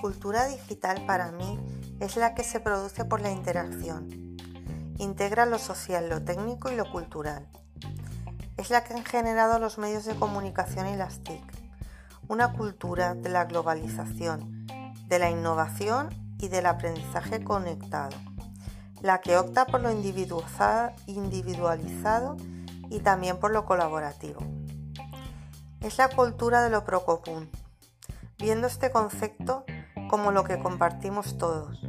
cultura digital para mí es la que se produce por la interacción. Integra lo social, lo técnico y lo cultural. Es la que han generado los medios de comunicación y las TIC. Una cultura de la globalización, de la innovación y del aprendizaje conectado. La que opta por lo individualizado y también por lo colaborativo. Es la cultura de lo procomún, viendo este concepto como lo que compartimos todos.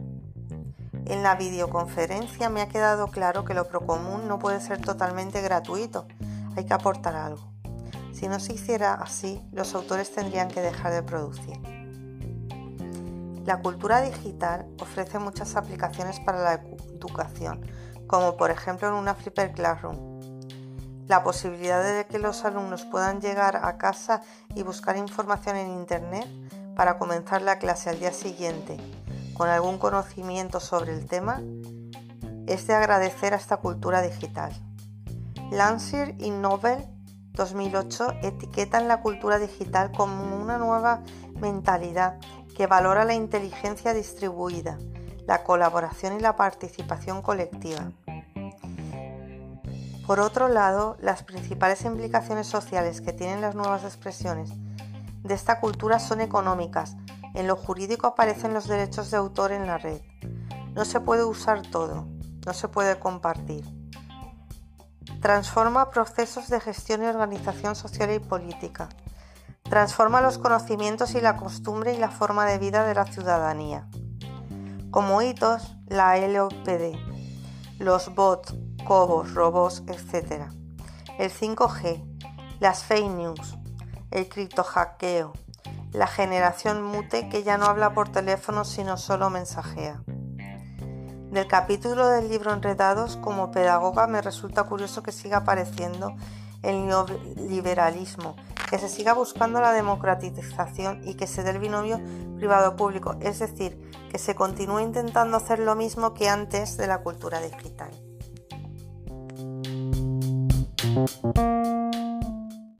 En la videoconferencia me ha quedado claro que lo procomún no puede ser totalmente gratuito, hay que aportar algo. Si no se hiciera así, los autores tendrían que dejar de producir. La cultura digital ofrece muchas aplicaciones para la educación, como por ejemplo en una Flipper Classroom. La posibilidad de que los alumnos puedan llegar a casa y buscar información en Internet para comenzar la clase al día siguiente con algún conocimiento sobre el tema es de agradecer a esta cultura digital. Lansir y Nobel 2008 etiquetan la cultura digital como una nueva mentalidad que valora la inteligencia distribuida, la colaboración y la participación colectiva. Por otro lado, las principales implicaciones sociales que tienen las nuevas expresiones de esta cultura son económicas. En lo jurídico aparecen los derechos de autor en la red. No se puede usar todo, no se puede compartir. Transforma procesos de gestión y organización social y política. Transforma los conocimientos y la costumbre y la forma de vida de la ciudadanía. Como hitos, la LOPD, los bots, cobos, robots, etc. El 5G, las fake news, el criptohackeo, la generación mute que ya no habla por teléfono sino solo mensajea. Del capítulo del libro Enredados, como pedagoga me resulta curioso que siga apareciendo el neoliberalismo, que se siga buscando la democratización y que se dé el binomio privado-público, es decir, que se continúe intentando hacer lo mismo que antes de la cultura digital.